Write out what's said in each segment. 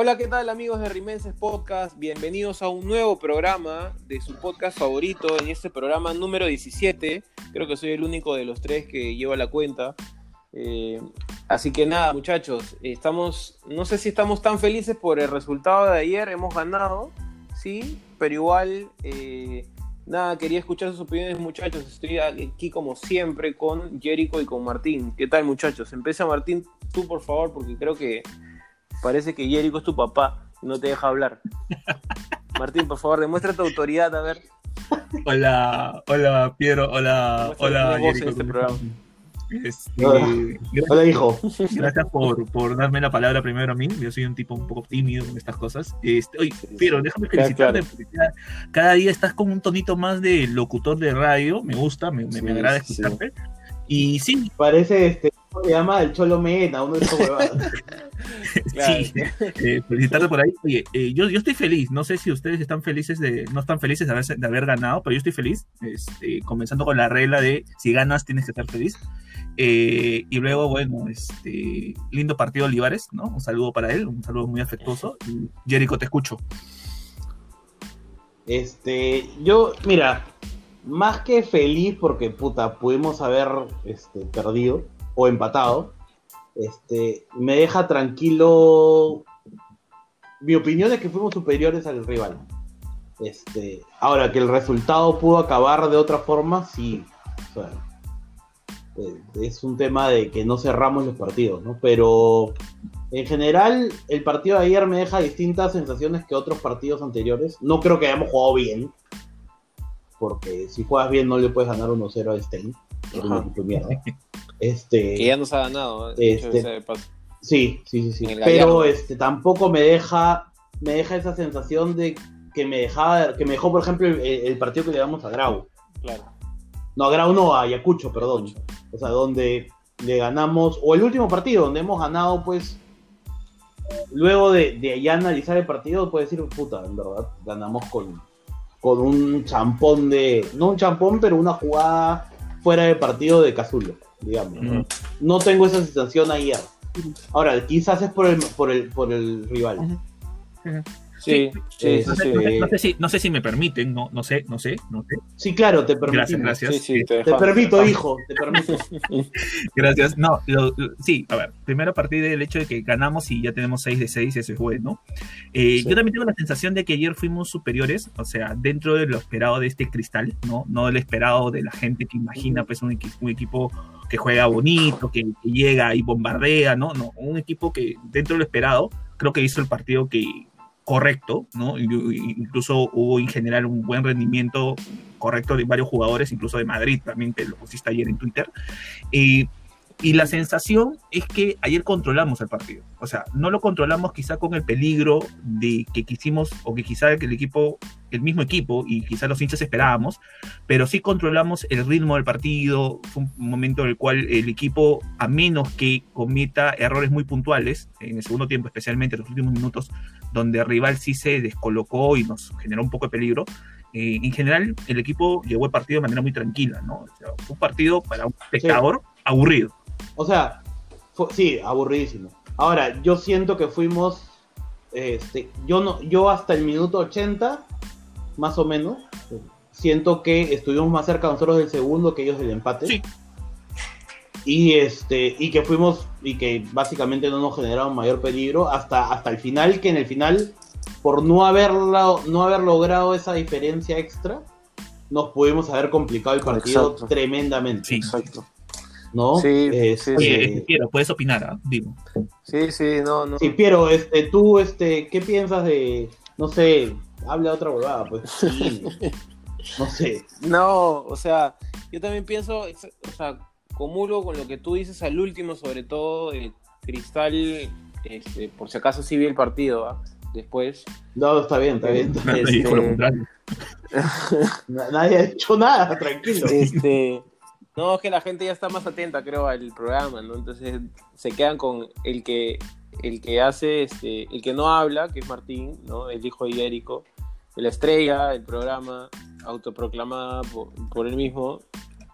Hola, ¿qué tal amigos de Rimenses Podcast? Bienvenidos a un nuevo programa de su podcast favorito, en este programa número 17. Creo que soy el único de los tres que lleva la cuenta. Eh, así que nada, muchachos, estamos, no sé si estamos tan felices por el resultado de ayer, hemos ganado, sí, pero igual, eh, nada, quería escuchar sus opiniones, muchachos. Estoy aquí como siempre con Jericho y con Martín. ¿Qué tal, muchachos? Empieza Martín, tú por favor, porque creo que Parece que Jericho es tu papá y no te deja hablar. Martín, por favor, demuestra tu autoridad, a ver. Hola, hola Piero, hola, hola Jericho. Este este, hola. hijo. Gracias por, por, darme la palabra primero a mí. Yo soy un tipo un poco tímido en estas cosas. Este, oye, Piero, déjame felicitarte porque cada, día estás con un tonito más de locutor de radio. Me gusta, me, me, agrada escucharte. Y sí. Parece este, se llama? El Cholo Mena, uno de esos huevados. Sí, eh, felicitarte por ahí. Oye, eh, yo, yo estoy feliz. No sé si ustedes están felices de, no están felices de haber, de haber ganado, pero yo estoy feliz. Este, comenzando con la regla de si ganas tienes que estar feliz. Eh, y luego, bueno, este lindo partido Olivares, ¿no? Un saludo para él, un saludo muy afectuoso. Jericho, te escucho. Este, yo, mira, más que feliz porque puta, pudimos haber este, perdido o empatado, este, me deja tranquilo. Mi opinión es que fuimos superiores al rival. Este, ahora, que el resultado pudo acabar de otra forma, sí. Eh, es un tema de que no cerramos los partidos, ¿no? Pero en general, el partido de ayer me deja distintas sensaciones que otros partidos anteriores. No creo que hayamos jugado bien, porque si juegas bien no le puedes ganar 1-0 a Stein. Este, que ya nos ha ganado. Este, sí, sí, sí, sí. Pero este, tampoco me deja, me deja esa sensación de que me dejaba, que me dejó, por ejemplo, el, partido que le damos a Grau. Claro. No, a Grau no, a Ayacucho, perdón. O sea, donde le ganamos, o el último partido, donde hemos ganado, pues, luego de, de ya analizar el partido, puede decir, puta, en verdad, ganamos con, con un champón de, no un champón, pero una jugada fuera de partido de Cazulo digamos. ¿no? tengo esa sensación ayer. Ahora, quizás es por el, por el, por el rival. Sí, sí, no, sé, si, no sé si me permiten, no, no sé, no sé, no sé. Sí, claro, te permito. Gracias, gracias. te, permito, hijo, te permito. gracias. No, sí, a ver, primero a partir del hecho de que ganamos y ya tenemos 6 de 6, eso es bueno. Eh, yo también tengo la sensación de que ayer fuimos superiores, o sea, dentro de lo esperado de este cristal, ¿no? No del esperado de la gente que imagina pues un, un equipo que juega bonito, que, que, llega y bombardea, ¿no? No, un equipo que dentro de lo esperado, creo que hizo el partido que correcto, ¿no? Incluso hubo en general un buen rendimiento correcto de varios jugadores, incluso de Madrid también, que lo pusiste ayer en Twitter. Y y la sensación es que ayer controlamos el partido. O sea, no lo controlamos quizá con el peligro de que quisimos, o que quizá el equipo, el mismo equipo, y quizá los hinchas esperábamos, pero sí controlamos el ritmo del partido. Fue un momento en el cual el equipo, a menos que cometa errores muy puntuales, en el segundo tiempo, especialmente en los últimos minutos, donde el rival sí se descolocó y nos generó un poco de peligro, eh, en general el equipo llevó el partido de manera muy tranquila, ¿no? un partido para un espectador aburrido. O sea, sí, aburridísimo. Ahora, yo siento que fuimos. Este, yo no, yo hasta el minuto 80, más o menos, siento que estuvimos más cerca nosotros del segundo que ellos del empate. Sí. Y este, y que fuimos, y que básicamente no nos generaron mayor peligro hasta, hasta el final, que en el final, por no haberlo, no haber logrado esa diferencia extra, nos pudimos haber complicado el partido tremendamente. Sí, exacto. ¿No? Sí, sí, sí. Piero, puedes opinar, ¿ah? digo. Sí, sí, no, no. Sí, Piero, este, tú, este, ¿qué piensas de, no sé, habla otra huevada, pues, no sé. No, o sea, yo también pienso, o sea, comulgo con lo que tú dices al último, sobre todo el Cristal, este, por si acaso sí vi el partido, ¿ah? Después. No, está bien, está bien. Este... Nadie ha hecho nada, tranquilo. Este, no, es que la gente ya está más atenta, creo, al programa, ¿no? Entonces se quedan con el que el que hace, este, el que no habla, que es Martín, ¿no? El hijo de Jericho, la estrella del programa, autoproclamada por, él mismo,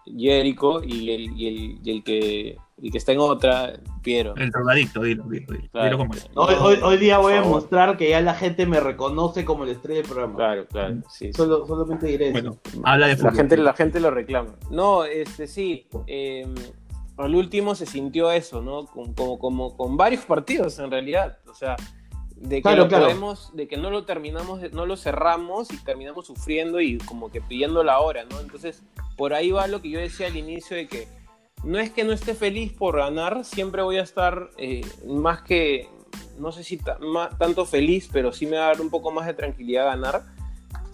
Jericho, y el, el, y el que el que está en otra, Piero. El drogadicto, dilo, dilo, dilo, Claro. dilo como es. Hoy, hoy- hoy día voy a mostrar que ya la gente me reconoce como la estrella del programa. Claro, claro, sí. sí. Solo, solamente diré eso. Bueno, habla de La fútbol. gente, la gente lo reclama. No, este sí. eh, al último se sintió eso, ¿no? Como, como, como con varios partidos en realidad. O sea, de que Claro, lo claro. podemos, de que no lo terminamos, no lo cerramos y terminamos sufriendo y como que pidiendo la hora, ¿no? Entonces, por ahí va lo que yo decía al inicio de que no es que no esté feliz por ganar, siempre voy a estar eh, más que, no sé si ma- tanto feliz, pero sí me va a dar un poco más de tranquilidad ganar.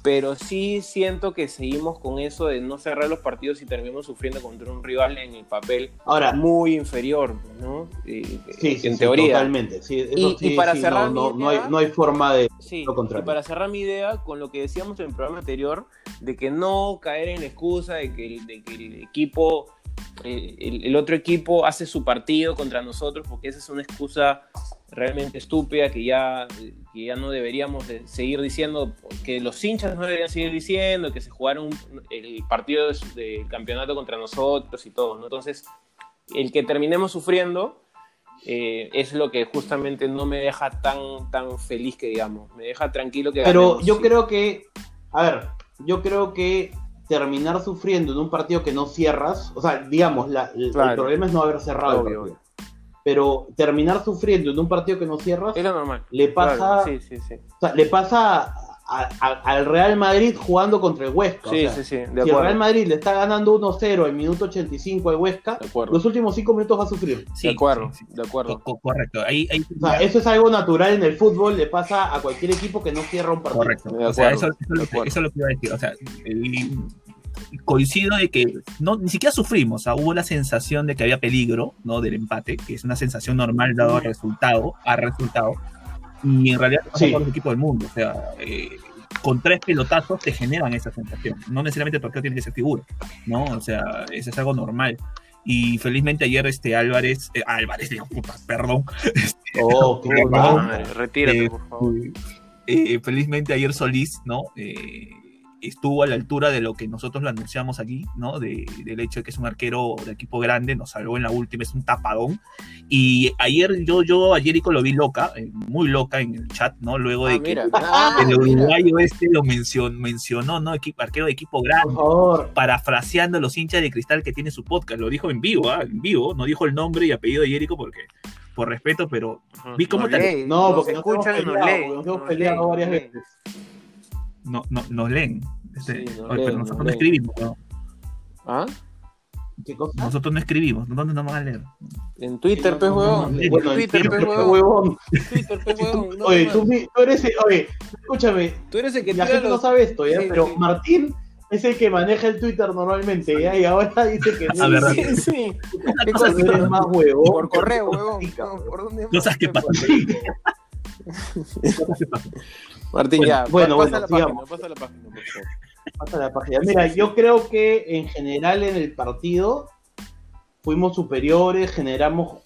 Pero sí siento que seguimos con eso de no cerrar los partidos y terminamos sufriendo contra un rival en el papel Ahora, muy inferior, ¿no? Eh, sí, sí, en sí, teoría. totalmente. Sí, eso Y- y sí, para sí, cerrar no, no, mi no hay, idea- no hay forma de. Sí, Lo contrario. y para cerrar mi idea con lo que decíamos en el programa anterior, de que no caer en la excusa de que el, de que el equipo, eh, el, el otro equipo hace su partido contra nosotros, porque esa es una excusa realmente estúpida que ya, que ya no deberíamos de seguir diciendo, que los hinchas no deberían seguir diciendo, que se jugaron el partido de del campeonato contra nosotros y todo, ¿no? Entonces, el que terminemos sufriendo eh, es lo que justamente no me deja tan, tan feliz que digamos. Me deja tranquilo que Pero ganemos, yo sí. creo que. A ver, yo creo que terminar sufriendo en un partido que no cierras. O sea, digamos, la- el, problema es no haber cerrado Obvio, el partido. Pero terminar sufriendo en un partido que no cierras. Es lo normal. Le pasa, Claro, sí, sí, sí. o sea, le pasa a- a- al Real Madrid jugando contra el Huesca. o Sí, sea, sí, sí, de si el. Real Madrid le está ganando 1-0 en minuto 85 al Huesca, los últimos 5 minutos va a sufrir. Sí, de acuerdo, sí, sí. de acuerdo. Co- co- correcto. Ahí, ahí O sea, eso es algo natural en el fútbol, le pasa a cualquier equipo que no cierra un partido. Correcto. De O sea, eso, eso es lo que iba a decir. O sea, el- coincido de que no, ni siquiera sufrimos. O sea, hubo la sensación de que había peligro, ¿no? Del empate, que es una sensación normal dado al resultado, a resultado. Y en realidad no Sí. los equipos del mundo. O sea, eh, con tres pelotazos te generan esa sensación. No necesariamente el partido tiene que ser figura, ¿no? O sea, eso es algo normal. Y felizmente ayer este Álvarez, eh, Álvarez, digo, puta, perdón, Oh, qué Puta huevón. Madre, retírate, Eh, por favor. eh, felizmente ayer Solís, ¿no? Eh, estuvo a la altura de lo que nosotros lo anunciamos aquí, ¿no? De- del hecho de que es un arquero de equipo grande, nos salvó en la última, es un tapadón. Y ayer yo, yo a Jericho lo vi loca, eh, muy loca en el chat, ¿no? Luego de Ah, que. Ah, el uruguayo este lo mencionó, mencionó ¿no? Equipo, arquero de equipo Por grande favor. parafraseando a los hinchas de cristal que tiene su podcast. Lo dijo en vivo, ¿ah? En vivo. No dijo el nombre y apellido de Jericho porque, por respeto, pero vi cómo Nos te- No, porque nos escuchan y nos leen, hemos peleado varias veces. No, no, nos leen. Este, Sí, nos oye, pero leen, nosotros nos no escribimos, ¿no? ¿Ah? ¿Qué cosa? Nosotros no escribimos. ¿Dónde nos van a leer? En Twitter, pe No, no, huevón. no, En Twitter, pe entiendo, huevón. Twitter, pe huevón. No, Oye, no, tú, tú eres el- oye, escúchame, tú eres el que la gente no los- sabe esto, ¿ya? Sí, pero sí. Martín es el que maneja el Twitter normalmente, ¿ya? Y ahora dice que ¿verdad? Sí, sí. ¿Qué Cosas cosa? eres más huevón. Por correo, huevón. No, ¿por dónde más? Cosas que pasan. Martín, Bueno, ya. bueno, pa- pasa bueno, la página, pasa la página, por favor. Pasa la página. Mira, yo creo que en general en el partido fuimos superiores, generamos,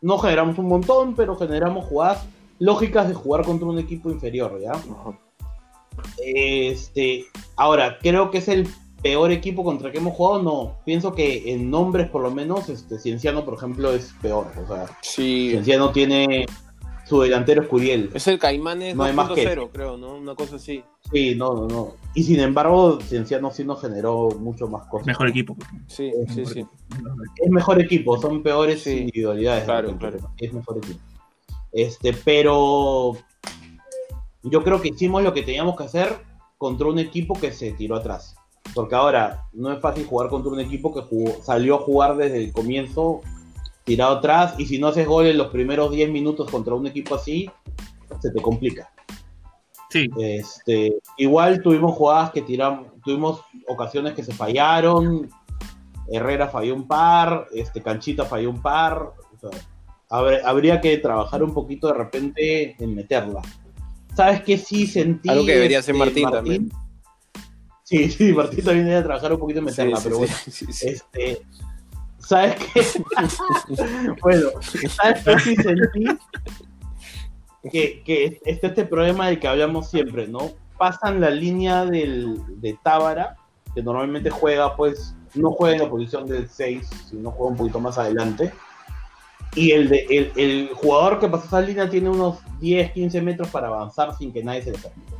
no generamos un montón, pero generamos jugadas lógicas de jugar contra un equipo inferior, ¿ya? Este, ahora, creo que es el peor equipo contra el que hemos jugado, no. Pienso que en nombres, por lo menos, este, Cienciano, por ejemplo, es peor. O sea, Sí. Cienciano tiene su delantero es Curiel. Es el Caimanes No hay más que 2.0, creo, ¿no? Una cosa así. Sí, no, no, no. Y sin embargo, Cienciano sí nos generó mucho más cosas. Mejor equipo. Sí, sí, sí. Es mejor equipo, son peores Sí. individualidades. Claro, claro. Es mejor equipo. Este, pero yo creo que hicimos lo que teníamos que hacer contra un equipo que se tiró atrás. Porque ahora no es fácil jugar contra un equipo que jugó- salió a jugar desde el comienzo tirado atrás y si no haces gol en los primeros 10 minutos contra un equipo así, se te complica. Sí, Este, igual tuvimos jugadas que tiramos, tuvimos ocasiones que se fallaron. Herrera falló un par, este Canchita falló un par. o sea, habré- habría que trabajar un poquito de repente en meterla. ¿Sabes qué sí sentí? Algo que debería hacer este, Martín también. Sí, sí, Martín también debería trabajar un poquito en meterla, Sí, pero sí, bueno. sí, sí, sí. Este, ¿sabes qué? bueno, ¿sabes qué sí sentí? Que, que está este problema del que hablamos siempre, ¿no? Pasan la línea del, de Tábara que normalmente juega, pues, no juega en la posición del 6, sino juega un poquito más adelante. Y el, de, el, el jugador que pasa esa línea tiene unos 10, 15 metros para avanzar sin que nadie se le permita.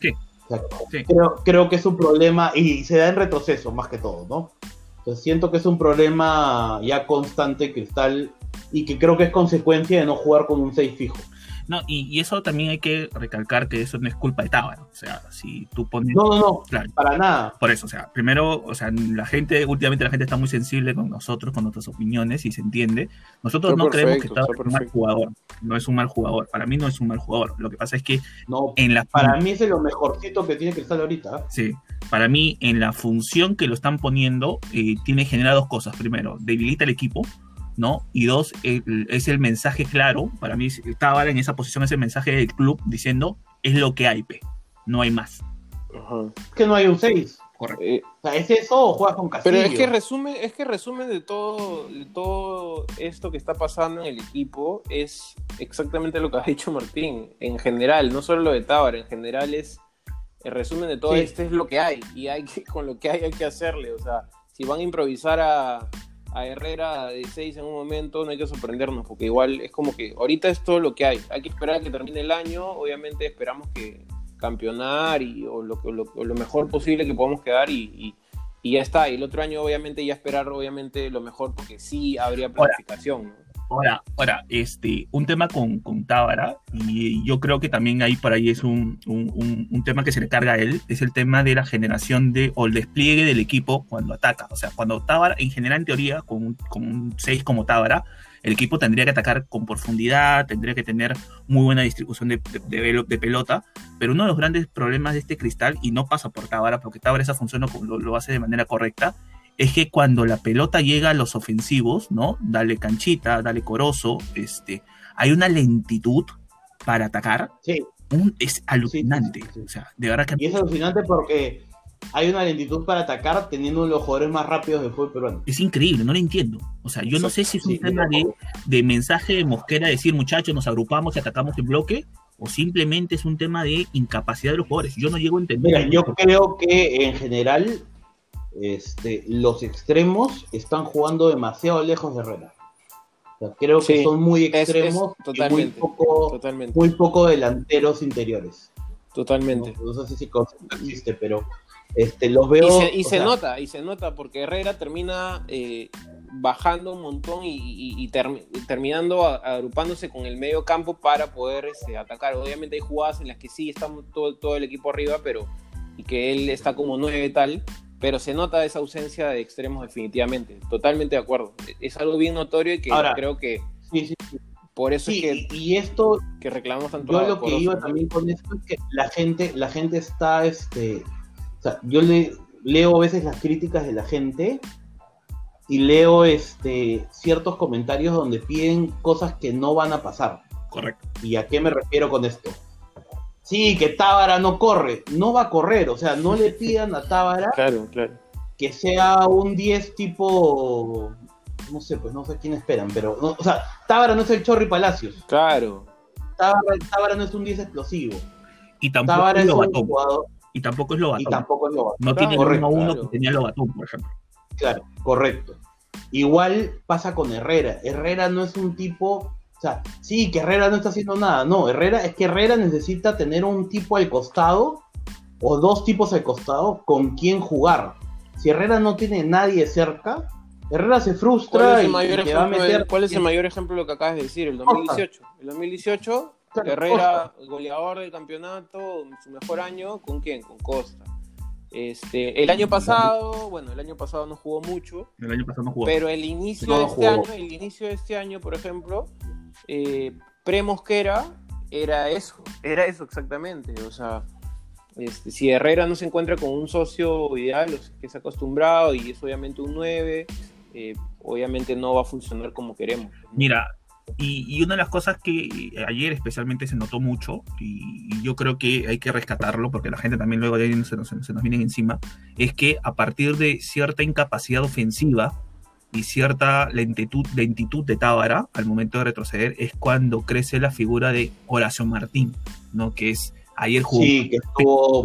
Sí. O sea, Sí. creo, creo que es un problema y se da en retroceso más que todo, ¿no? Entonces siento que es un problema ya constante Cristal y que creo que es consecuencia de no jugar con un 6 fijo. No, y, y eso también hay que recalcar que eso no es culpa de Tábara. O sea, si tú pones. No, no, no, Claro. para nada. Por eso, o sea, primero, o sea, la gente, últimamente la gente está muy sensible con nosotros, con nuestras opiniones y se entiende. Nosotros Está no creemos que perfecto, Tábara está es un mal perfecto. jugador. No es un mal jugador. Para mí no es un mal jugador. Lo que pasa es que No, en la para mí es de lo mejorcito que tiene Cristal ahorita. Sí, para mí en la función que lo están poniendo eh, tiene genera dos cosas. Primero, debilita el equipo, ¿no? Y dos, el- es el mensaje claro. Para mí estaba en esa posición, es el mensaje del club diciendo es lo que hay, pe. no hay más. Ajá. Es que no hay un 6. Correcto. Eh, O sea, ¿es eso o juegas con Castillo? Pero es que resumen, es que resumen de todo, de todo esto que está pasando en el equipo es exactamente lo que ha dicho Martín. En general, no solo lo de Tábara, en general es el resumen de todo Sí. esto es lo que hay y hay que, con lo que hay hay que hacerle. O sea, si van a improvisar a, a Herrera de 6 en un momento, no hay que sorprendernos, porque igual es como que ahorita es todo lo que hay. Hay que esperar a que termine el año, obviamente esperamos que campeonar y, o, lo, o lo- o lo mejor posible que podamos quedar y, y- y ya está. Y el otro año, obviamente, ya esperar obviamente lo mejor, porque sí habría planificación. ¿no? Ahora, ahora, este, un tema con, con Tábara, y yo creo que también ahí por ahí es un, un- un- un tema que se le carga a él, es el tema de la generación de, o el despliegue del equipo cuando ataca. O sea, cuando Tábara, en general, en teoría, con, un- con un 6 como Tábara, el equipo tendría que atacar con profundidad, tendría que tener muy buena distribución de, de- de de pelota, pero uno de los grandes problemas de este cristal, y no pasa por Tábara, porque Tábara esa función lo- lo hace de manera correcta, es que cuando la pelota llega a los ofensivos, ¿no? Dale canchita, dale corozo, este, hay una lentitud para atacar, Sí, un- es alucinante. sí, sí. O sea, de verdad que y es alucinante porque hay una lentitud para atacar teniendo uno de los jugadores más rápidos del fútbol peruano. es increíble, no lo entiendo. O sea, yo no sé si es un tema de, de mensaje de Mosquera, decir muchachos, nos agrupamos y atacamos en bloque, o simplemente es un tema de incapacidad de los jugadores. Yo no llego a entender. Mira, yo creo que en general este, los extremos están jugando demasiado lejos de Herrera. O sea, creo que son muy es- es extremos y muy poco, Totalmente, muy poco delanteros interiores. totalmente. No, no sé si existe, pero este, los veo. Y se, y o se sea, nota, y se nota, porque Herrera termina eh, bajando un montón y, y- y termi- y terminando a- agrupándose con el medio campo para poder este, atacar. Obviamente hay jugadas en las que sí está todo, todo el equipo arriba, pero y que él está como nueve y tal, pero se nota esa ausencia de extremos definitivamente. Totalmente de acuerdo. Es algo bien notorio y que Ahora, creo que Sí, sí, sí. por eso Sí, es que, y, esto, que reclamamos tanto yo lo que iba ¿no? también con esto es que la gente, la gente está, este, o sea, yo le, leo a veces las críticas de la gente y leo este, ciertos comentarios donde piden cosas que no van a pasar. Correcto. ¿Y a qué me refiero con esto? Sí, que Tábara no corre, no va a correr, o sea, no le pidan a Tábara Claro, claro. que sea un 10 tipo, no sé, pues no sé quién esperan, pero, no, o sea, Tábara no es el Chorri Palacios, Claro. Tábara, Tábara no es un 10 explosivo, Y tampoco Tábara es es un jugador Y tampoco es y Lobatón. tampoco es Lobatón. No tiene Correcto, 1 a 1 claro. que tenía Lobatón, por ejemplo. Claro, correcto. Igual pasa con Herrera. Herrera no es un tipo, o sea, sí, que Herrera no está haciendo nada. No, Herrera es que Herrera necesita tener un tipo al costado o dos tipos al costado con quien jugar. Si Herrera no tiene nadie cerca, Herrera se ¿Cuál frustra es, el y, mayor y te va a meter. cuál es el mayor ejemplo de lo que acabas de decir? El Costa. 2018. El 2018, Claro, Herrera, goleador del campeonato, su mejor año, ¿con quién? Con Costa. Este, el año pasado, bueno, el año pasado no jugó mucho, El año pasado no jugó. pero el inicio No de este jugó. año, el inicio de este año, por ejemplo, eh, pre-Mosquera era eso, era eso exactamente. O sea, este, si Herrera no se encuentra con un socio ideal, o sea, que se ha acostumbrado y es obviamente un 9, eh, obviamente no va a funcionar como queremos. Mira, y, y una de las cosas que ayer especialmente se notó mucho, y, y yo creo que hay que rescatarlo, porque la gente también luego de ahí se nos, se nos vienen encima, es que a partir de cierta incapacidad ofensiva y cierta lentitud, lentitud de Tábara al momento de retroceder, es cuando crece la figura de Horacio Martín, ¿no? Que es, ayer jugó Sí, que estuvo,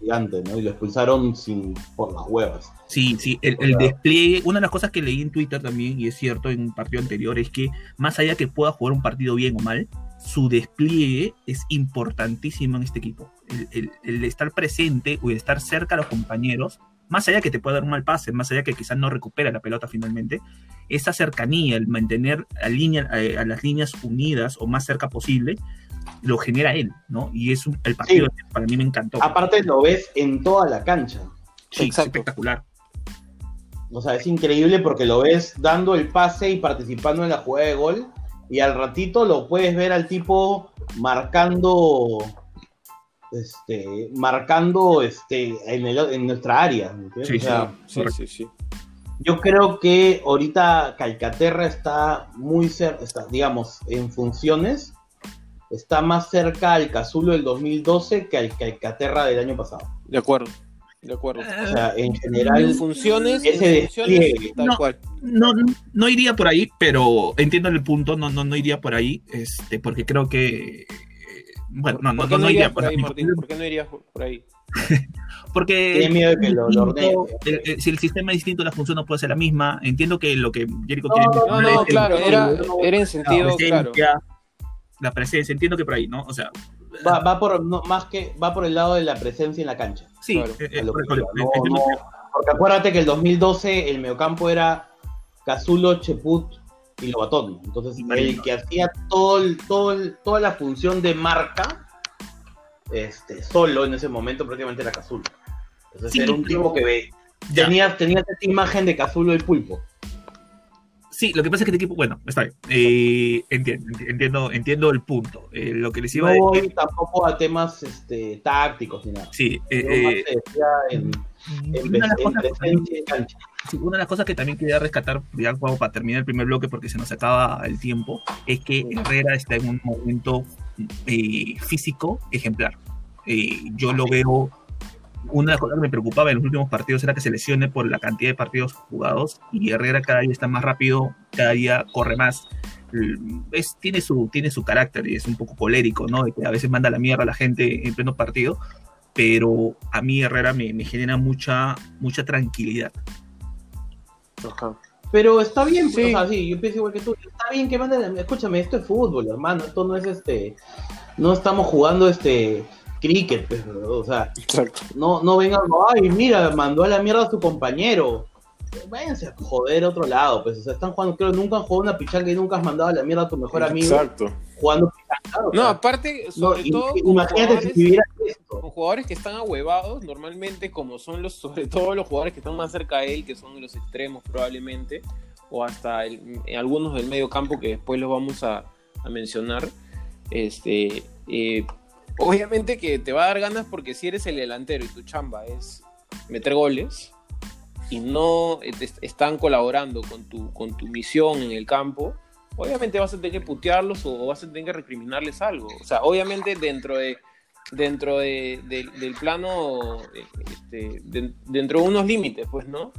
gigante, ¿no? Y lo expulsaron sin, por las huevas. Sí, sí, el, el, despliegue, una de las cosas que leí en Twitter también, y es cierto en un partido anterior, es que más allá que pueda jugar un partido bien o mal, su despliegue es importantísimo en este equipo. El, el, el estar presente o el estar cerca a los compañeros, más allá que te pueda dar un mal pase, más allá que quizás no recupera la pelota finalmente, esa cercanía, el mantener a, línea, a, a las líneas unidas o más cerca posible, lo genera él, ¿no? Y es un, el partido sí. para mí me encantó. Aparte lo ves en toda la cancha. Sí, es espectacular. O sea, es increíble porque lo ves dando el pase y participando en la jugada de gol. Y al ratito lo puedes ver al tipo marcando. Este, marcando este, en, el, en nuestra área. Sí, o sea, sí, sí, sí, Yo creo que ahorita Calcaterra está muy cerca, está, digamos, en funciones, está más cerca al Cazulo del 2012 que al Calcaterra del año pasado. De acuerdo. De acuerdo. O sea, en general. En funciones, ese en funciones tal no, cual. No, no iría por ahí, pero entiendo el punto, no, no, no iría por ahí, este, porque creo que. Bueno, no, no, ¿Por qué no, no, iría por por ahí. Martín? ¿Por qué no irías por ahí? Porque Tiene miedo de que lo, lo distinto, ordene. el- el- si el sistema es distinto, la función no puede ser la misma. Entiendo que lo que Jericho No, quiere no, No, mencionar no, es el- claro, era, era en la sentido, claro. presencia, la presencia, entiendo que por ahí, ¿no? O sea, Va, va por no, más que va por el lado de la presencia en la cancha. sí, Claro, eh, eh, lo no, porque acuérdate que el 2012 el mediocampo era Cazulo, Cheput y Lobatón. Entonces Y el que hacía todo el- todo el- toda la función de marca este, solo en ese momento prácticamente era Cazulo. Entonces Sí, era un tipo que ve. Ya. Tenías, tenías esta imagen de Cazulo el pulpo. Sí, lo que pasa es que este equipo, bueno, está bien. Eh, entiendo, enti- entiendo, entiendo el punto. Eh, lo que les iba a No decir. voy tampoco a temas este, tácticos ni nada. Sí, eh, Yo más eh, decía en, en, una, de las en que sí, una de las cosas que también quería rescatar, ya como para terminar el primer bloque, porque se nos acaba el tiempo, es que Herrera está en un momento eh, físico ejemplar. Eh, yo lo veo. Una de las cosas que me preocupaba en los últimos partidos era que se lesione por la cantidad de partidos jugados y Herrera cada día está más rápido, cada día corre más. Es, tiene, su, tiene su carácter y es un poco colérico, ¿no? De que a veces manda la mierda a la gente en pleno partido, pero a mí Herrera me, me genera mucha, mucha tranquilidad. Ajá. Pero está bien, Sí. o sea, sí, yo pienso igual que tú. Está bien que manden, escúchame, esto es fútbol, hermano, esto no es este, no estamos jugando este cricket, pues, o sea, Exacto. no, no vengan, ay, mira, mandó a la mierda a su compañero. Váyanse a joder a otro lado, pues, o sea, están jugando, creo, nunca han jugado una pichanga y nunca has mandado a la mierda a tu mejor amigo Exacto. jugando pichanga. o No, aparte, sobre todo imagínate jugadores, si esto. Con jugadores que están ahuevados, normalmente como son los, sobre todo los jugadores que están más cerca de él, que son los extremos probablemente, o hasta en algunos del medio campo que después los vamos a, mencionar, este, eh, obviamente que te va a dar ganas porque si eres el delantero y tu chamba es meter goles y no eh, están colaborando con tu, con tu misión en el campo, obviamente vas a tener que putearlos o vas a tener que recriminarles algo. O sea, obviamente dentro de dentro de, de- del plano, este, de- dentro de unos límites, pues, ¿no?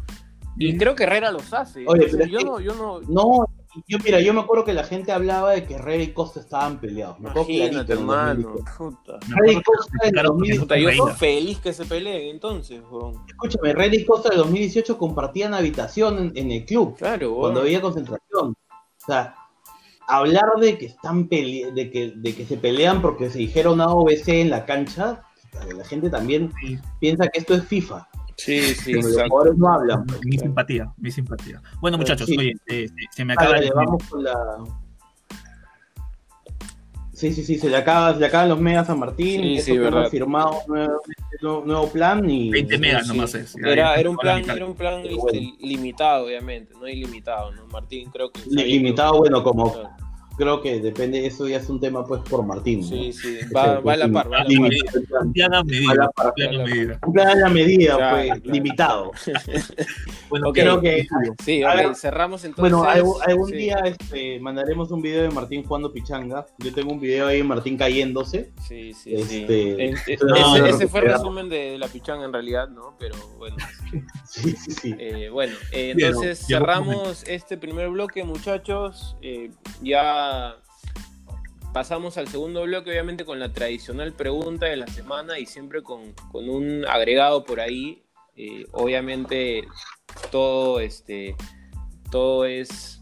Y creo que Herrera los hace. Oye, pero yo que- no, yo no, No, yo mira, yo me acuerdo que la gente hablaba de que Herrera y Costa estaban peleados. Me acuerdo imagínate, hermano. 2018. Puta. Me Herrera y Costa porque 2018. Puta, yo soy feliz que se peleen entonces, weón. Escúchame, Herrera y Costa del 2018 compartían habitación en, en el club Claro, weón. cuando había concentración. O sea, hablar de que están pele de que, de que se pelean porque se dijeron A o B, C en la cancha, la gente también piensa que esto es FIFA. Sí, sí, los jugadores no hablan. Mi simpatía, mi simpatía. Bueno, muchachos, sí. oye, eh, se, se me acaba dale, el vamos con la. Sí, sí, sí, se le, acaba, se le acaban los megas a Martín. Sí, eso sí, verdad. firmado nuevo, nuevo- nuevo plan y. 20 megas Sí, nomás es. Era, era un plan, era un plan este, bueno. limitado, obviamente, no ilimitado, ¿no? Martín creo que Li- Limitado, bueno, como Claro. Creo que depende, eso ya es un tema pues por Martín. ¿no? Sí, sí, va, va a la par, va a la par. medida, la par. ya la medida. Un plan a la medida, pues, claro. limitado. Bueno. Creo que, Sí, A ok, ver, cerramos entonces. bueno, algún, algún sí. día este, mandaremos un video de Martín jugando pichanga. Yo tengo un video ahí de Martín cayéndose. Sí, sí, sí. Este, no, ese, no, ese fue el resumen de, la pichanga en realidad, ¿no? Pero bueno, Sí, sí, sí. eh, bueno eh, entonces cerramos este primer bloque, muchachos. Eh, ya pasamos al segundo bloque, obviamente con la tradicional pregunta de la semana y siempre con, con un agregado por ahí. Eh, obviamente todo, este, todo es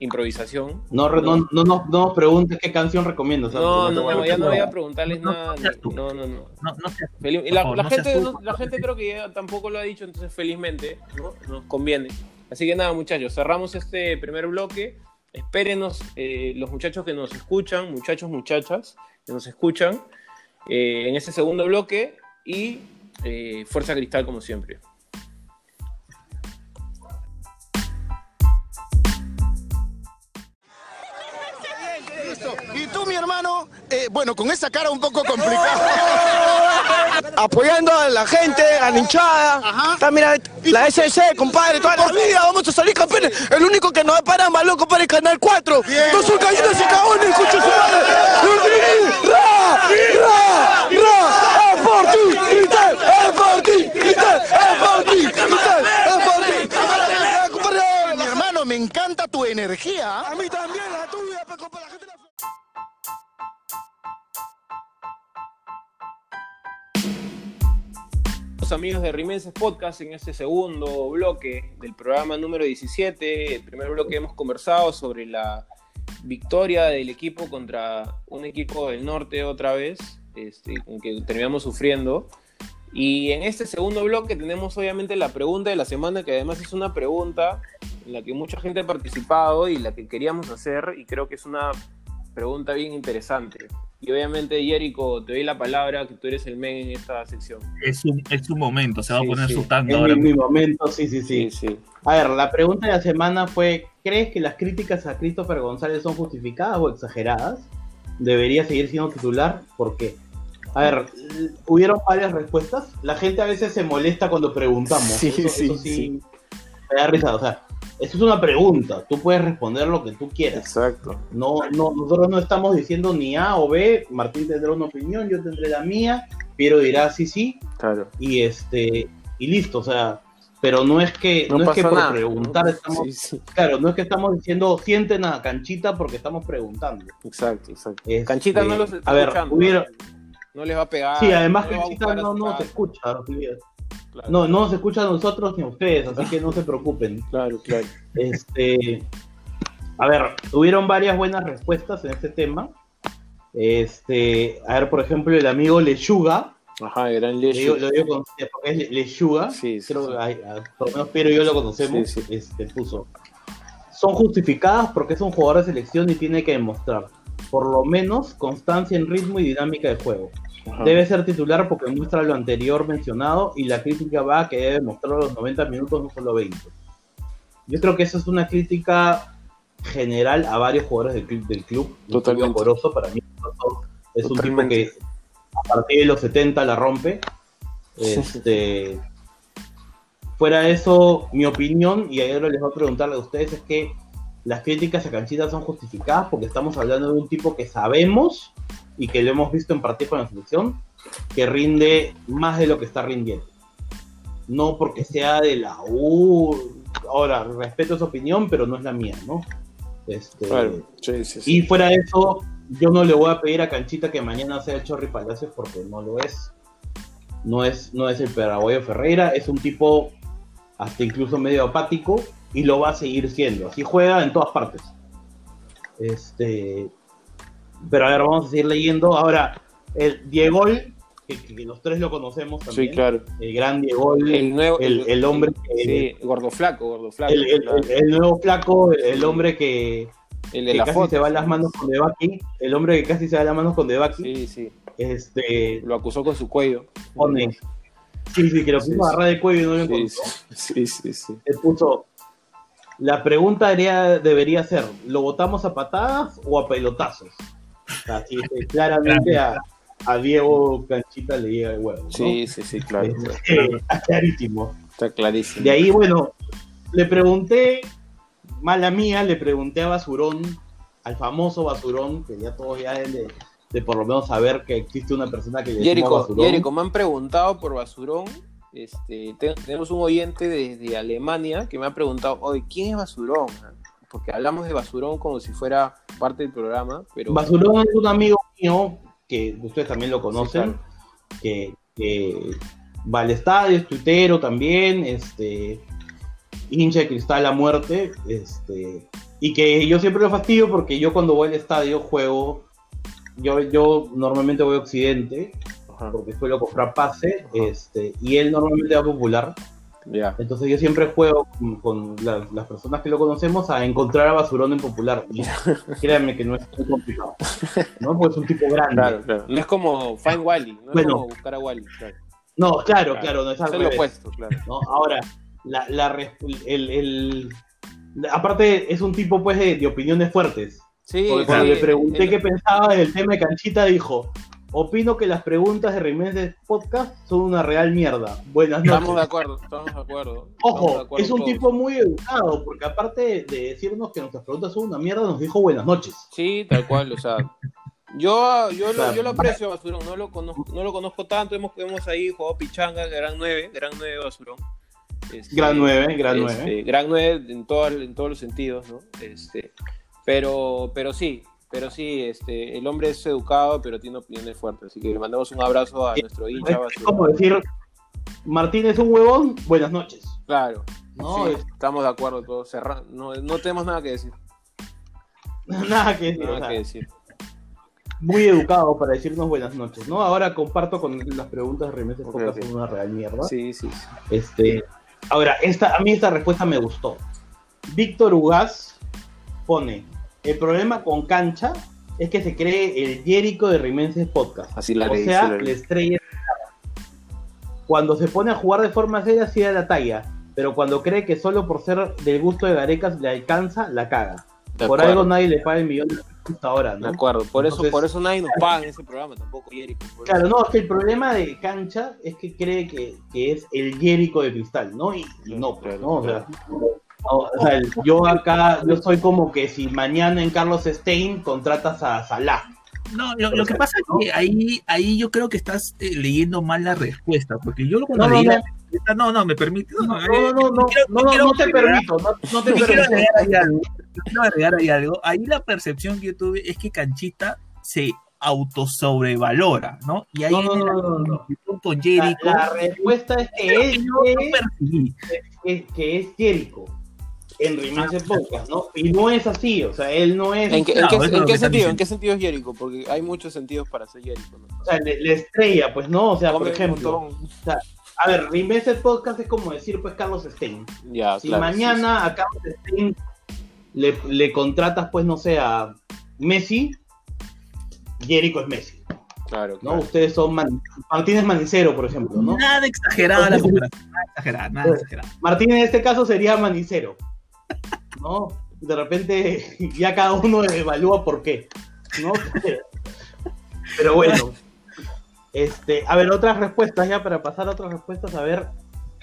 improvisación. No, no, no, no, no nos preguntes qué canción recomiendas. No, no, a- ya no voy a preguntarles No, nada. no. No, no, no. No, no la, favor, la no gente, no- la gente creo que ya tampoco lo ha dicho, entonces felizmente ¿no? nos conviene. Así que nada, muchachos, cerramos este primer bloque. Espérenos eh, los muchachos que nos escuchan, muchachos, muchachas, que nos escuchan eh, en este segundo bloque y eh, Fuerza Cristal como siempre. Y tú, mi hermano, eh, bueno, con esa cara un poco complicada. apoyando a la gente, a la hinchada. Está, mira, la SC, compadre, toda la vida vamos a salir campeones. El único que nos para más loco para el Canal 4. No son gallinas y cagones, escucha su madre. ¡Ra! ¡Ra! ¡Ra! ¡Es por ti! ¡Es por ti! ¡Es por ti! ¡Es por ti! Mi hermano, me encanta tu energía. A mí también, la tuya, pe, compadre, la gente amigos de Rimenses Podcast en este segundo bloque del programa número 17. El primer bloque hemos conversado sobre la victoria del equipo contra un equipo del norte otra vez, este, con que terminamos sufriendo. Y en este segundo bloque tenemos obviamente la pregunta de la semana, que además es una pregunta en la que mucha gente ha participado y la que queríamos hacer, y creo que es una pregunta bien interesante. Y obviamente, Jerico, te doy la palabra, que tú eres el men en esta sección. Es su, es su momento, se va Sí, a poner sí. En ahora. mi, mi momento, sí, sí, sí. sí. A ver, la pregunta de la semana fue, ¿crees que las críticas a Christopher González son justificadas o exageradas? ¿Debería seguir siendo titular? ¿Por qué? A ver, hubieron varias respuestas. La gente a veces se molesta cuando preguntamos. Sí, eso, sí, eso sí. Me da risa. O sea, esto es una pregunta. Tú puedes responder lo que tú quieras. Exacto. No, no, nosotros no estamos diciendo ni A o B. Martín tendrá una opinión, yo tendré la mía. Piero dirá sí, sí. Claro. Y este y listo. O sea, pero no es que No, no, es que por nada. preguntar estamos Sí, sí. Claro, no es que estamos diciendo sienten a Canchita porque estamos preguntando. Exacto, exacto. Este, Canchita no los está A ver, escuchando. hubieron- No les va a pegar. sí, además no Canchita no, no se escucha. Olivia. Claro, No, no nos escucha a nosotros ni a ustedes, así que no se preocupen. Claro, claro. Este, a ver, tuvieron varias buenas respuestas en este tema. Este, a ver, por ejemplo, el amigo Lechuga, Ajá, gran leche. lo digo con- porque es Le- Lechuga, Sí, sí, creo sí. hay- por lo menos Piero y yo lo conocemos, sí. Este, puso. Son justificadas porque es un jugador de selección y tiene que demostrar, por lo menos, constancia en ritmo y dinámica de juego. Ajá. Debe ser titular porque muestra lo anterior mencionado y la crítica va a que debe mostrar los 90 minutos, no solo 20. Yo creo que esa es una crítica general a varios jugadores del club. Del club. Totalmente. Corozo, para mí, es un tipo Totalmente. que a partir de los 70 la rompe. Este, fuera de eso, mi opinión, y ahora les voy a preguntarle a ustedes, es que las críticas a Canchita son justificadas porque estamos hablando de un tipo que sabemos y que lo hemos visto en partidos con la selección, que rinde más de lo que está rindiendo. No porque sea de la U. Ahora, respeto su opinión, pero no es la mía, ¿no? Este, Claro, sí, sí, sí. y fuera de eso, yo no le voy a pedir a Canchita que mañana sea el Chorri Palacios porque no lo es. No es, no es el paraguayo Ferreira, es un tipo hasta incluso medio apático y lo va a seguir siendo. Así juega en todas partes. Este, pero a ver, vamos a seguir leyendo. Ahora, el Diego, que, que los tres lo conocemos también. Sí, claro. El gran Diego, el, El nuevo. el hombre que, Sí, gordo flaco, gordo flaco. el, el- el- el nuevo flaco, el, el hombre que, El de que la casi foto. se va las manos con Debaki, el hombre que casi se va las manos con Debaki, Sí, sí. este, Lo acusó con su cuello. pone, sí, sí, que lo Sí, puso a sí. agarrar de cuello y no lo encontró. sí, sí, sí. Le puso, la pregunta debería, debería ser, ¿lo votamos a patadas o a pelotazos? Así que claramente a, a Diego Canchita le llega el huevo, ¿no? Sí, sí, sí, claro. Este, está clarísimo. Está clarísimo. De ahí, bueno, le pregunté, mala mía, le pregunté a Basurón, al famoso Basurón, que ya todos ya de, de por lo menos saber que existe una persona que le Jerico, Basurón. Jerico, me han preguntado por Basurón. Este, te- tenemos un oyente desde Alemania que me ha preguntado, oye, ¿quién es Basurón? Porque hablamos de Basurón como si fuera parte del programa, pero... Basurón es un amigo mío, que ustedes también lo conocen, Sí, que, que va al estadio, es tuitero también, este, hincha de cristal a muerte, este, y que yo siempre lo fastidio porque yo cuando voy al estadio juego, yo, yo normalmente voy a Occidente, Ajá, porque suelo comprar pase, este, y él normalmente va a popular, entonces yo siempre juego con, con las, las personas que lo conocemos a encontrar a Basurón en popular, y créanme que no es muy complicado, ¿no? Porque es un tipo grande. Claro, claro. No es como Find Wally, no es Bueno. como buscar a Wally, claro. No, claro, claro, no es al es lo revés. opuesto, claro. ¿no? Ahora, la, la res- el, el- aparte es un tipo pues de, de opiniones fuertes. Sí, Porque cuando sí, le pregunté el- qué pensaba del tema de Canchita, dijo, opino que las preguntas de Reméndez Podcast son una real mierda. Buenas noches. Estamos de acuerdo, estamos de acuerdo. de Ojo, acuerdo es un todos. tipo muy educado, porque aparte de decirnos que nuestras preguntas son una mierda, nos dijo buenas noches. Sí, tal cual, o sea. Yo, yo, lo, yo lo aprecio, Basurón, no lo, conozco, no lo conozco tanto, hemos, hemos ahí jugado Pichanga, Gran 9, Gran 9 Basurón. Este, Gran 9, gran este, 9. Gran 9 en, todo- en todos los sentidos, ¿no? Este, pero, pero sí, pero sí, este, el hombre es educado, pero tiene opiniones fuertes, así que le mandamos un abrazo a nuestro hincha Es como decir, Martín es un huevón, buenas noches. Claro, No, sí, es- estamos de acuerdo todos, cerra- no, no tenemos nada que decir, nada que decir. o nada sea, que decir. muy educado para decirnos buenas noches, ¿no? Ahora comparto con las preguntas de Remeses Ok, Podcast ok. son una real mierda. Sí, sí, sí. Este, ahora, esta, a mí esta respuesta me gustó. Víctor Ugaz pone, el problema con cancha es que se cree el Jericho de Rimenses Podcast. Así la o sea, la estrella. Cuando se pone a jugar de forma seria, sí da la talla. Pero cuando cree que solo por ser del gusto de Garecas le alcanza, la caga. De por acuerdo. algo nadie le paga el millón de hasta ahora, De ¿no? acuerdo, por eso, Entonces- por eso nadie nos paga en ese programa tampoco, Jericho. Claro, no, es que el problema de cancha es que cree que, que es el Jericho de cristal, ¿no? Y, y no, pues, ¿no? O sea, o sea, el- yo acá, yo soy como que si mañana en Carlos Stein contratas a Salah. No, lo, lo que pasa es que ahí, ahí yo creo que estás eh, leyendo mal la respuesta, porque yo cuando No, leí no. la respuesta, no, no, me permite. No, No, eh, no, no, no, quiero- no, quiero te permito, no, te quiero agregar ahí algo. Quiero agregar ahí algo. Ahí la percepción que yo tuve es que Canchita se autosobrevalora, ¿no? Y ahí No, no, no, la no, no. discusión con La, Jericho. la respuesta es que percibí. que, que es Jericho en Rimense Podcast, ¿no? Y no es así, o sea, él no es, ¿En qué, en Claro, en sentido? ¿En qué sentido es Jericho? Porque hay muchos sentidos para ser Jericho, ¿no? o sea, la la estrella, pues, ¿no? O sea, por Come ejemplo, a ver, Rimense Podcast es como decir, pues, Carlos Stein. Ya, Si claro, mañana a Carlos Stein le, le contratas, pues, no sé, a Messi, Jericho es Messi, sí. Claro, ¿no? claro. Ustedes son Man- Martínez Manicero, por ejemplo, ¿no? Nada exagerada la comparación, nada exagerada, nada exagerada. Martín en este caso sería Manicero, ¿no? De repente ya cada uno evalúa por qué, ¿no? Pero bueno, este, a ver, otras respuestas ya para pasar a otras respuestas, a ver,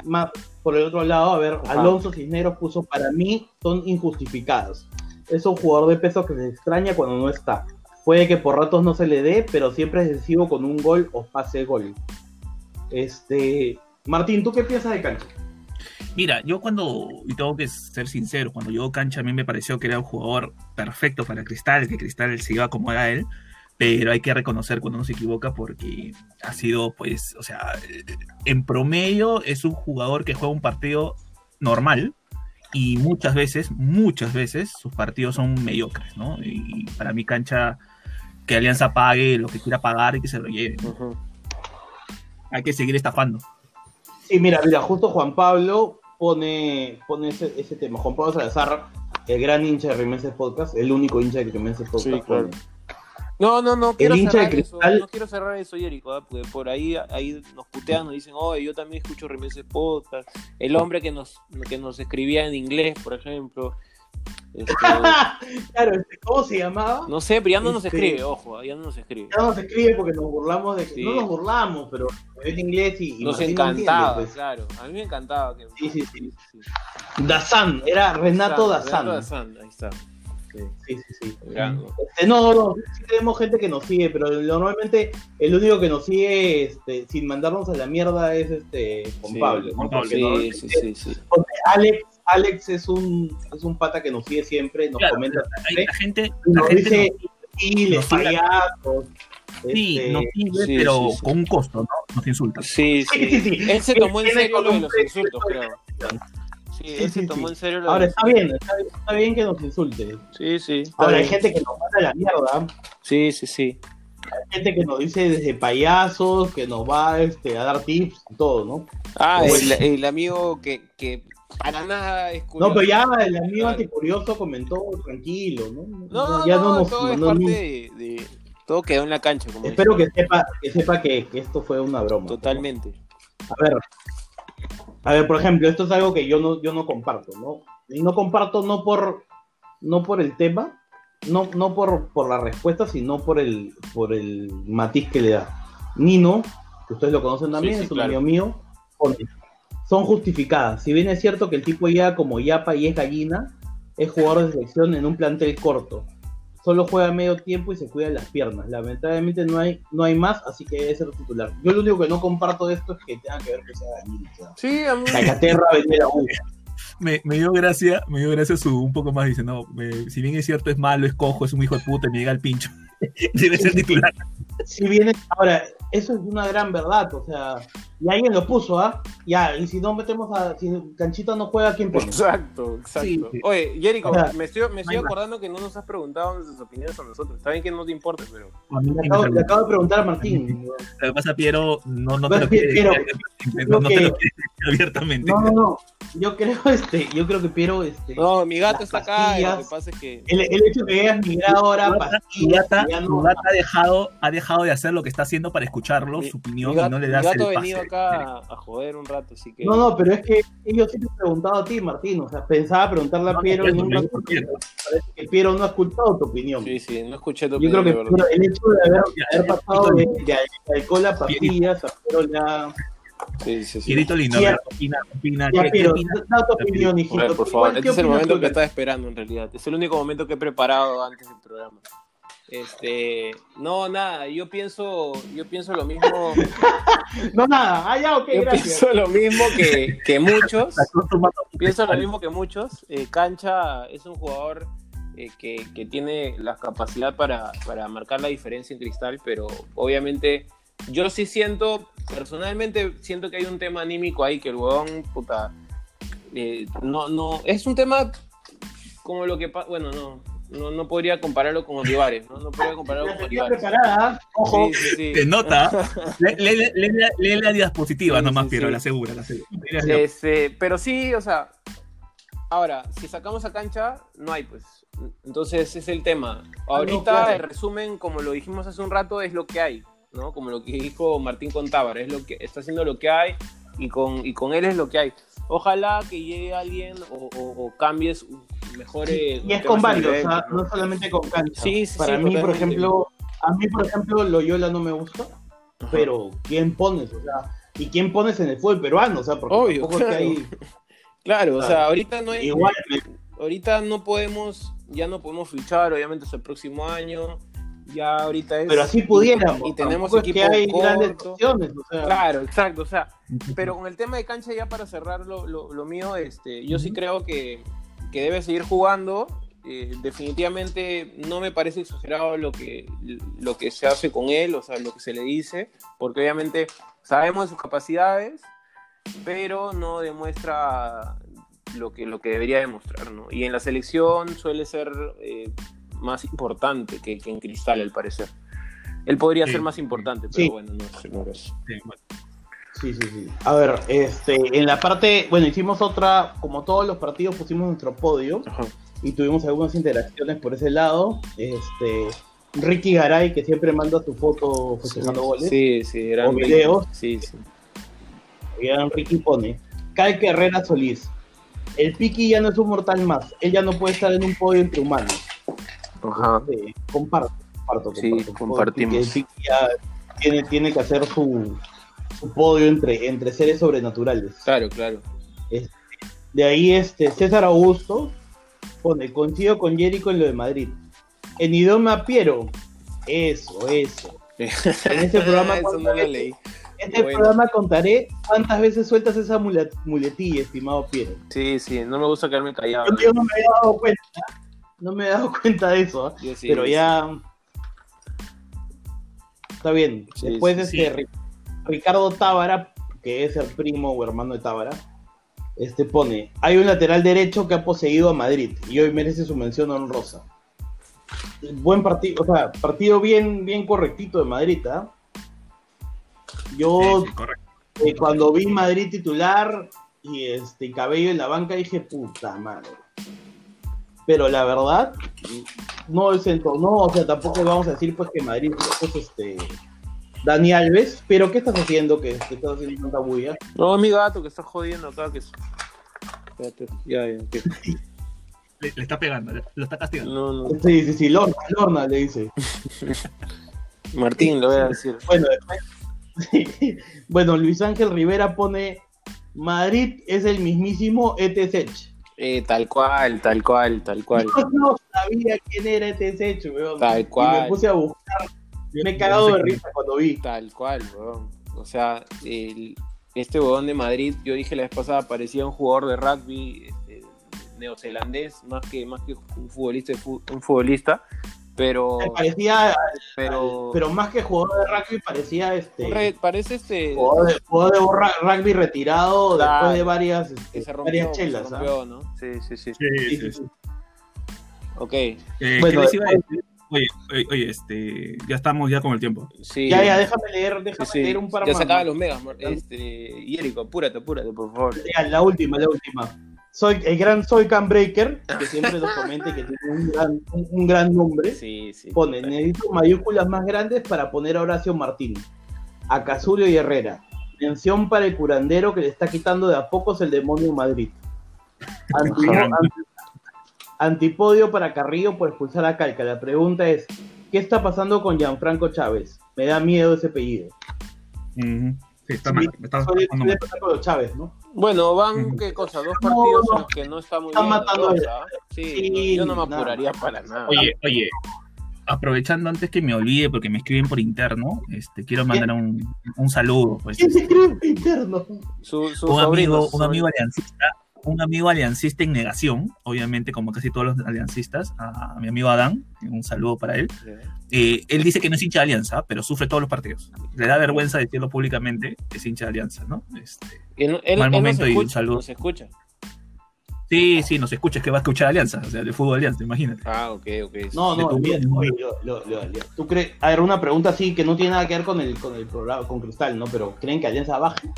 más por el otro lado, a ver, Ajá. Alonso Cisneros puso, para mí son injustificadas. Es un jugador de peso que se extraña cuando no está. Puede que por ratos no se le dé, pero siempre es decisivo con un gol o pase gol. Este, Martín, ¿tú qué piensas de cancha? Mira, yo cuando, y tengo que ser sincero, cuando llegó Cancha a mí me pareció que era un jugador perfecto para Cristal, que Cristal se iba como era él, pero hay que reconocer cuando uno se equivoca porque ha sido, pues, o sea, en promedio es un jugador que juega un partido normal y muchas veces, muchas veces sus partidos son mediocres, ¿no? Y para mí Cancha, que Alianza pague lo que quiera pagar y que se lo lleve. Hay que seguir estafando. Sí, mira, mira, justo Juan Pablo pone, pone ese, ese tema. Juan Pablo Salazar, el gran hincha de Remenses Podcast, el único hincha de Remenses Podcast. Sí, claro. pone, No, no, no quiero hincha de cerrar eso, Cristal- no quiero cerrar eso, Jericho, ¿ah? porque por ahí, ahí nos putean, nos dicen, oye, yo también escucho Remeses Podcast, el hombre que nos, que nos escribía en inglés, por ejemplo, este, claro, este, ¿cómo se llamaba? no sé, pero ya no nos Este- escribe, ojo, ya no nos escribe. Ya nos escribe porque nos burlamos de que Sí. no nos burlamos, pero es inglés y, y Nos Martín no encantaba, entiende, pues. claro, a mí me encantaba que... Sí, sí, sí. Dazán, era Renato Dazán. Renato Dazán, ahí está. Sí, Sí, sí, sí. Este, no, no, sí tenemos gente que nos sigue, pero normalmente el único que nos sigue este, sin mandarnos a la mierda es este Juan Sí, Pablo. ¿no? Juan Pablo, Porque Sí, normalmente sí, sí, sí. Alex, Alex es un, es un pata que nos sigue siempre, nos Claro, comenta siempre, la gente, y la nos gente dice, nos- payasos. sí, este, nos sigue, sí, pero sí, sí. con un costo, ¿no? Nos insulta. Sí, Sí, sí, sí. Él se tomó en serio lo de los insultos, de- creo. Sí, Sí, él sí, se tomó en serio lo de Ahora los está bien, está, bien- está bien que nos insulte. Sí, sí. Ahora hay gente que nos manda a la mierda, Sí, sí, sí. hay gente que nos dice desde payasos, que nos va este, a dar tips y todo, ¿no? Ah, Pues- el, el amigo que, que para nada es No, pero ya el amigo anticurioso comentó tranquilo, ¿no? No, ya no, todo es no- parte no- de, de- Todo quedó en la cancha, como Espero que sepa, que sepa que, que esto fue una broma. Totalmente. A ver, a ver, por ejemplo, esto es algo que yo no, yo no comparto, ¿no? Y no comparto no por, no por el tema, no, no por, por la respuesta, sino por el, por el matiz que le da. Nino, que ustedes lo conocen también, Sí, sí, es un claro. amigo mío, son justificadas. Si bien es cierto que el tipo llega como yapa y es gallina, es jugador de selección en un plantel corto. Solo juega medio tiempo y se cuida las piernas. Lamentablemente no hay, no hay más, así que debe ser titular. Yo lo único que no comparto de esto es que tenga que ver que sea gallina. Sí, a mí. La. Me, me dio gracia, me dio gracia su un poco más, dice, no, me- si bien es cierto, es malo, es cojo, es un hijo de puta, y me llega el pincho. Debe ser titular. Si viene, ahora, eso es una gran verdad, o sea, y alguien lo puso, ¿ah? Ya, y si no metemos a, si Canchita no juega, ¿quién pone? Exacto, exacto. Sí, sí. Oye, Jericho, O sea, me estoy, me estoy acordando que no nos has preguntado nuestras opiniones a nosotros. Está bien que no te importe, pero. Le acabo, le acabo de preguntar a Martín. Lo que pasa, Piero, no, no te lo quiere Piero, decir, no, no te creo lo quiere abiertamente. No, no, no. Yo creo, este, yo creo que Piero, este, No, mi gato está acá. y Lo que pasa es que. el, el hecho de que hayas migrado ahora Su gata- su pastillas, gata, ya no, gata ha, dejado, ha dejado de hacer lo que está haciendo para escucharlo, Mi- su opinión, mi gato, y no le mi das gato el ha venido pase. acá a, joder un rato, así que. no, no, pero es que yo sí te he preguntado a ti, Martín, o sea, pensaba preguntarle a No, Piero no, y no, nunca no, no, parece que Piero no ha escuchado tu opinión. Sí, sí, no escuché tu Yo creo opinión, que de verdad. Piero- el hecho de haber, Ya, haber pasado de, de, alcohol a pastillas, a Piero ya... Sí, sí, sí. Quirito lindo, Sí, a ver, opina, opina, Ya, ¿qué, qué Piero, opina? da tu opinión, hijito. Ver, por ¿Qué- favor, qué este es el momento que estaba esperando en realidad. Es el único momento que he preparado antes del programa. Este, no, nada, yo pienso, yo pienso lo mismo, No, nada. Ah, ya, ok, yo gracias. pienso lo mismo que, que muchos, pienso lo mismo que muchos. Eh, Cancha es un jugador eh, que, que tiene la capacidad para, para marcar la diferencia en cristal, pero obviamente yo sí siento, personalmente siento que hay un tema anímico ahí, que el huevón, puta, eh, no, no, es un tema como lo que pasa, bueno, no, no, no podría compararlo con Olivares, ¿no? No podría compararlo La con Olivares. preparada, ojo. Sí, sí, sí. Se nota. Lee, lee- lee- lee- lee la diapositiva Sí, nomás, sí, Piero, sí. la segura, la segura. Este, pero sí, o sea, ahora, si sacamos a cancha, no hay, pues. Entonces, es el tema. Ahorita, claro. el resumen, como lo dijimos hace un rato, es lo que hay, ¿no? Como lo que dijo Martín Contábar, es lo que está haciendo lo que hay y con, y con él es lo que hay. Ojalá que llegue alguien o, o- o cambies, mejore. Y es con varios, nivel, ¿ah? no solamente con cancha. Sí, sí, Para sí, mí, por ejemplo, a mí, por ejemplo, Loyola no me gusta, Ajá. pero ¿quién pones? O sea, ¿y quién pones en el fútbol peruano? O sea, porque Obvio, tampoco es que hay... Claro, o sea, Claro. ahorita no hay. Igual, ahorita no podemos, ya no podemos fichar, obviamente hasta el próximo año. Ya ahorita es. pero así pudiéramos. Y tenemos Tampoco es equipo que hay grandes opciones, o sea, Claro, exacto. O sea, pero con el tema de cancha, ya para cerrar lo, lo- lo mío, este, yo sí creo que, que debe seguir jugando. Eh, definitivamente no me parece exagerado lo que, lo que se hace con él, o sea, lo que se le dice, porque obviamente sabemos de sus capacidades, pero no demuestra lo que, lo que debería demostrar, ¿no? Y en la selección suele ser eh, más importante que, que en Cristal, al parecer. Él podría Sí. ser más importante, pero Sí. bueno, no sé, no lo es. Sí, bueno. Sí, sí, sí. A ver, este, en la parte, bueno, hicimos otra, como todos los partidos pusimos nuestro podio Ajá. y tuvimos algunas interacciones por ese lado. Este, Ricky Garay, que siempre manda su foto festejando goles. Sí, sí, gran O videos. Sí, sí. Y ahora Ricky pone, Cal Herrera Solís. El Piki ya no es un mortal más. Él ya no puede estar en un podio entre humanos. Ajá. Eh, comparto, comparto, Sí, comparto. compartimos. El Piki ya tiene, tiene que hacer su, su podio entre, entre seres sobrenaturales. Claro, claro. De ahí este César Augusto pone, coincido con Jericho en lo de Madrid. En idioma Piero. Eso, eso. En ese programa Eso ¿cuántas no lo leí. este Bueno. programa contaré cuántas veces sueltas esa muletilla, estimado Piero. Sí, sí, no me gusta quedarme callado. Yo, yo no me he dado cuenta, no me he dado cuenta de eso, sí, pero sí. ya está bien. Sí, Después sí, este Ricardo Tábara, que es el primo o hermano de Tábara, este pone, hay un lateral derecho que ha poseído a Madrid y hoy merece su mención honrosa. Buen partido, o sea, partido bien, bien correctito de Madrid, ¿ah? Yo Sí, sí, correcto. eh, cuando vi Madrid titular y este Cabello en la banca dije, puta madre. Pero la verdad, no desentonó, o sea, tampoco vamos a decir pues que Madrid es este Dani Alves, pero ¿qué estás haciendo que, que estás haciendo tanta bulla? No, mi gato que está jodiendo acá. Que... es- Espérate, ya, ya. ok. Le, le está pegando, le- lo está castigando. No, no. Sí, sí, sí, Lorna, Lorna le dice. Martín, lo voy a decir. Bueno, después- bueno, Luis Ángel Rivera pone Madrid es el mismísimo ETSEC. Eh, tal cual, tal cual, tal cual. Yo no sabía quién era ETSEC, weón. Tal Y cual. me puse a buscar. Me he cagado de risa cuando vi. Tal cual, weón. O sea, el- este huevón de Madrid, yo dije la vez pasada, parecía un jugador de rugby este, neozelandés, más que, más que un futbolista, un futbolista, pero, Me parecía, pero, pero más que jugador de rugby, parecía este re- parece este jugador de, jugador de ra- rugby retirado después de varias, que este, se rompió, varias se chelas. ¿ah? rompió, ¿no? Sí, sí, sí. Sí, Sí, sí, sí, sí. sí. Ok, Eh, ¿qué Bueno, les iba a decir? Oye, oye, oye, este, ya estamos ya con el tiempo. sí. Ya, ya, déjame leer, déjame sí. leer un par Ya más. se acaban los megas, este, Yerico, apúrate, apúrate, por favor. Ya, la última, la última. Soy el gran Soy Can Breaker, que siempre nos comenta que tiene un gran, un, un gran nombre. Sí, sí. Pone, necesito mayúsculas más grandes para poner a Horacio Martín, a Casulio y Herrera. Mención para el curandero que le está quitando de a pocos el demonio Madrid. Anti- Ajá. anti- antipodio para Carrillo por expulsar a Calca. La pregunta es, ¿qué está pasando con Gianfranco Chávez? Me da miedo ese apellido. Sí, está mal. Está mal. pasar con los Chávez, ¿no? Bueno, van. ¿qué cosa? Dos No, partidos no. en los que no está muy Están bien. matando ¿no? Sí, Sí, no, yo no me nada. apuraría para nada. Oye, oye, aprovechando antes que me olvide, porque me escriben por interno, este, quiero mandar un, un saludo. Pues, ¿Quién se este, cree interno? Su, su un sobrino, amigo, un amigo aliancista, un amigo aliancista en negación, obviamente, como casi todos los aliancistas, a, mi amigo Adán, un saludo para él. Eh, él dice que no es hincha de Alianza, pero sufre todos los partidos. Le da vergüenza decirlo públicamente, que es hincha de Alianza, ¿no? Este, Él, él- Mal él no momento se y un escucha, saludo. no se escucha. sí, sí, nos escucha, es que va a escuchar Alianza, o sea, de fútbol Alianza, imagínate. Ah, ok, ok. No, no, lo- ¿Tú crees? A ver, una pregunta así que no tiene nada que ver con el, con el programa, con Cristal, ¿no? Pero ¿creen que Alianza baje?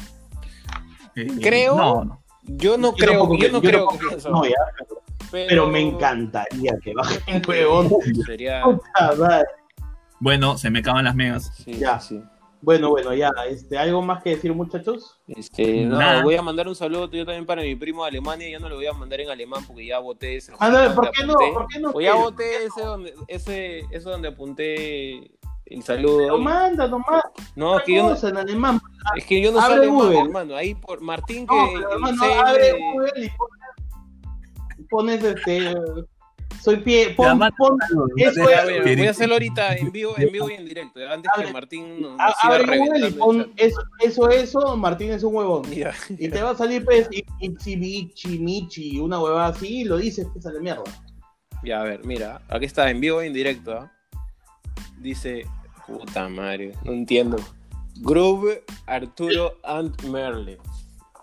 Eh, Creo- No, no. Yo no Yo creo, yo no yo creo que eso. No, ya, pero, pero me encantaría que baje un huevón. Sería. Bueno, se me acaban las megas. Sí, Ya. sí. Bueno, bueno, ya. Este, ¿Algo más que decir, muchachos? Este, no, Nada. voy a mandar un saludo yo también para mi primo de Alemania. Ya no lo voy a mandar en alemán porque ya voté ese. Ah, no, ¿por qué no? ¿Por qué no? O ya voté ese donde, ese, eso donde apunté el saludo. Lo manda nomás. No, es que yo no, en alemán. es que yo no sé Google. hermano. Ahí por Martín que No, pero, hermano, CM abre Google y pones, pones este. Soy pie. Pon, pon, saludos, eso es- voy a hacerlo ahorita en vivo, en vivo y en directo. Antes Abre- que Martín nos, nos abre Google y pon eso, eso, eso, Martín es un huevón. Ya. Y te va a salir, pues, Ichibichi, Michi, una huevada así, y lo dices, pues, sale mierda. Ya, a ver, mira, aquí está, en vivo y en directo. ¿ah? Dice, puta madre, no entiendo. Groove, Arturo and Merle.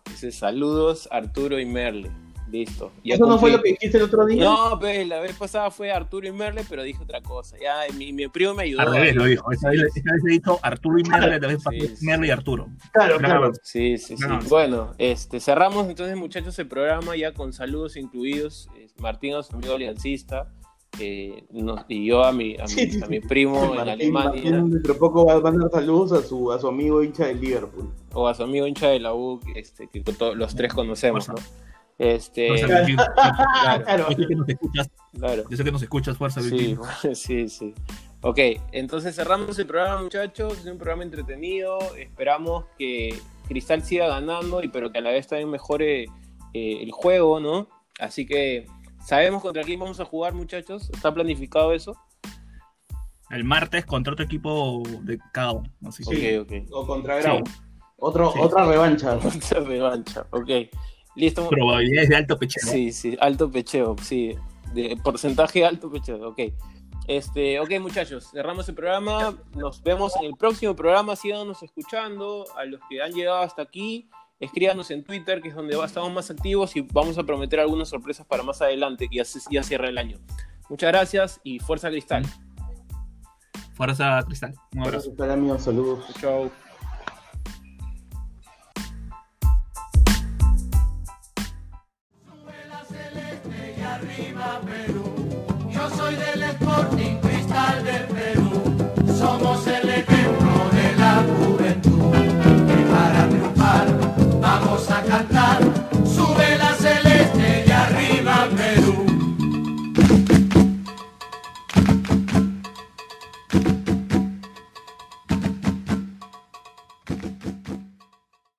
Dice, saludos, Arturo y Merle. Listo. Ya ¿Eso no fue lo que dijiste el otro día? No, pues la vez pasada fue Arturo y Merle, pero dije otra cosa. Ya, mi, mi primo me ayudó. Al revés lo dijo. Esta vez, esta vez he dicho Arturo y Merle, esta vez Sí, sí. Merle y Arturo. claro, claro. Sí, sí, sí. No. Bueno, este, cerramos entonces, muchachos, el programa ya con saludos incluidos. Martín a su amigo aliancista eh, nos- y yo a mi, a mi, Sí, sí, a mi sí. primo en Martín, Alemania Martín dentro de poco va a mandar saludos a su, a su amigo hincha del Liverpool. o a su amigo hincha de la U, este, que to- los tres conocemos, ¿no? Fuerza. Este, Claro. yo- claro, Claro. yo sé que nos escuchas, claro. yo sé que nos escuchas, fuerza, Sí, sí, sí. Ok, entonces cerramos el programa, muchachos. Es un programa entretenido. Esperamos que Cristal siga ganando, y pero que a la vez también mejore eh, el juego, ¿no? Así que sabemos contra quién vamos a jugar, muchachos. ¿Está planificado eso? El martes contra otro equipo de cada uno. Así que- Ok, ok. O contra Grau. Sí. Otro, Sí. Otra revancha. Otra revancha, ok. Listo. Probabilidades de alto pecheo. Sí, sí, alto pecheo, sí. De porcentaje alto pecheo, ok. Este, ok, muchachos, cerramos el programa. Nos vemos en el próximo programa. Síganos escuchando. A los que han llegado hasta aquí, escríbanos en Twitter, que es donde estamos más activos y vamos a prometer algunas sorpresas para más adelante, que ya, cierra el año. Muchas gracias y fuerza cristal. Fuerza Cristal. Un abrazo. Gracias, amigos. Saludos. Chao. Yo soy del Sporting Cristal del Perú. Somos el ejemplo